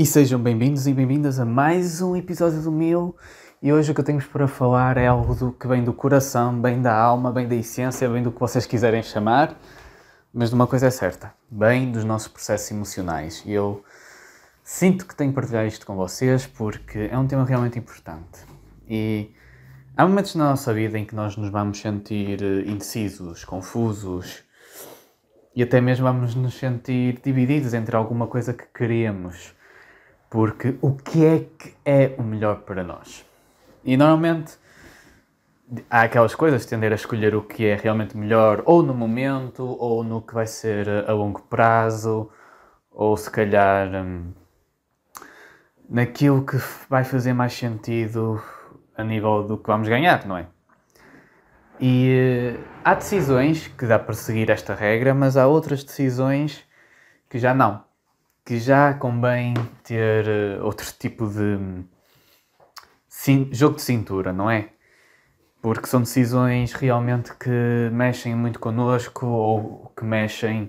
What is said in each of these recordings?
E sejam bem-vindos e bem-vindas a mais um episódio do meu. E hoje o que eu tenho para falar é algo do que vem do coração, bem da alma, bem da essência, bem do que vocês quiserem chamar. Mas de uma coisa é certa, bem dos nossos processos emocionais. E eu sinto que tenho que partilhar isto com vocês porque é um tema realmente importante. E há momentos na nossa vida em que nós nos vamos sentir eh, indecisos, confusos e até mesmo vamos nos sentir divididos entre alguma coisa que queremos. Porque o que é que é o melhor para nós? E normalmente há aquelas coisas, tender a escolher o que é realmente melhor, ou no momento, ou no que vai ser a longo prazo, ou se calhar hum, naquilo que vai fazer mais sentido a nível do que vamos ganhar, não é? E há decisões que dá para seguir esta regra, mas há outras decisões que já não. Que já convém ter uh, outro tipo de jogo de cintura, não é? Porque são decisões realmente que mexem muito connosco ou que mexem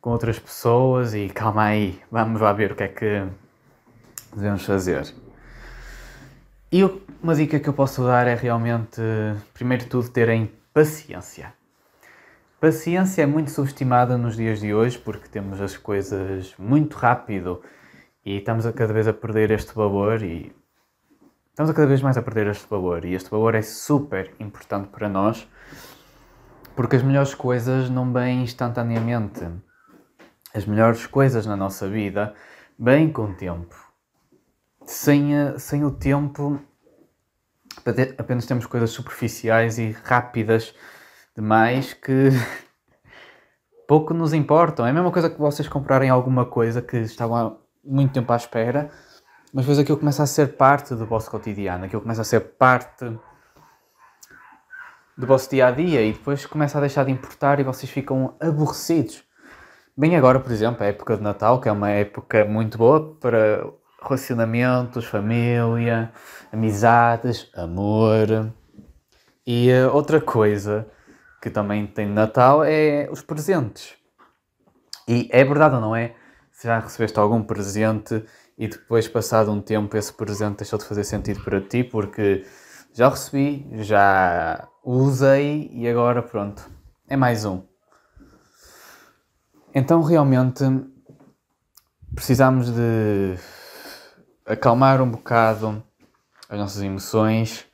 com outras pessoas e calma aí, vamos lá ver o que é que devemos fazer. E uma dica que eu posso dar é realmente, primeiro de tudo, terem paciência. Paciência é muito subestimada nos dias de hoje porque temos as coisas muito rápido e estamos a cada vez a perder este valor e estamos a cada vez mais a perder este valor e este valor é super importante para nós porque as melhores coisas não vêm instantaneamente. As melhores coisas na nossa vida vêm com o tempo. Sem, sem o tempo, apenas temos coisas superficiais e rápidas demais que pouco nos importam. É a mesma coisa que vocês comprarem alguma coisa que estavam há muito tempo à espera mas depois aquilo começa a ser parte do vosso cotidiano, aquilo começa a ser parte do vosso dia a dia e depois começa a deixar de importar e vocês ficam aborrecidos. Bem, agora, por exemplo, a época de Natal, que é uma época muito boa para relacionamentos, família, amizades, amor. E uh, outra coisa que também tem Natal é os presentes. E é verdade ou não é? Se já recebeste algum presente e depois, passado um tempo, esse presente deixou de fazer sentido para ti porque já recebi, já usei e agora pronto, é mais um. Então realmente precisamos de acalmar um bocado as nossas emoções,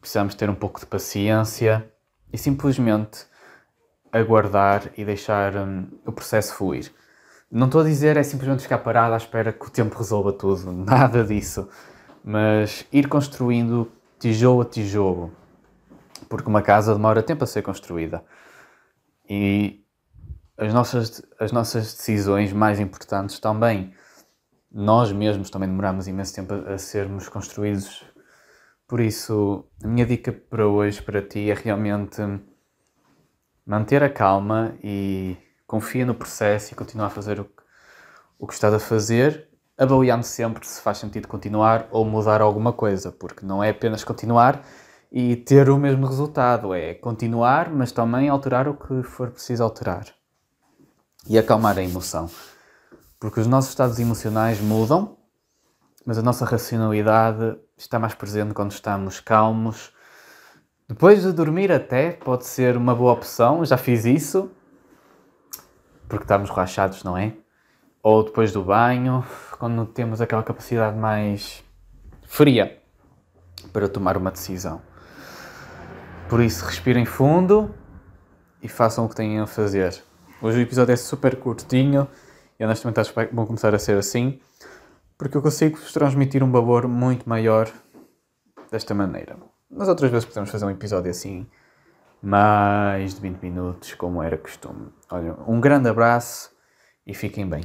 precisamos ter um pouco de paciência e simplesmente aguardar e deixar um, o processo fluir. Não estou a dizer é simplesmente ficar parado à espera que o tempo resolva tudo, nada disso. Mas ir construindo tijolo a tijolo. Porque uma casa demora tempo a ser construída. E as nossas, as nossas decisões mais importantes também, nós mesmos também demoramos imenso tempo a sermos construídos. Por isso, a minha dica para hoje, para ti, é realmente manter a calma e confia no processo e continua a fazer o que, o que estás a fazer, avaliando sempre se faz sentido continuar ou mudar alguma coisa, porque não é apenas continuar e ter o mesmo resultado, é continuar, mas também alterar o que for preciso alterar e acalmar a emoção, porque os nossos estados emocionais mudam, mas a nossa racionalidade está mais presente quando estamos calmos. Depois de dormir, até pode ser uma boa opção, já fiz isso porque estamos relaxados, não é? Ou depois do banho, quando temos aquela capacidade mais fria para tomar uma decisão. Por isso, respirem fundo e façam o que têm a fazer. Hoje o episódio é super curtinho e honestamente acho que vão começar a ser assim, porque eu consigo vos transmitir um valor muito maior desta maneira. Mas outras vezes podemos fazer um episódio assim mais de 20 minutos, como era costume. Olha, um grande abraço e fiquem bem.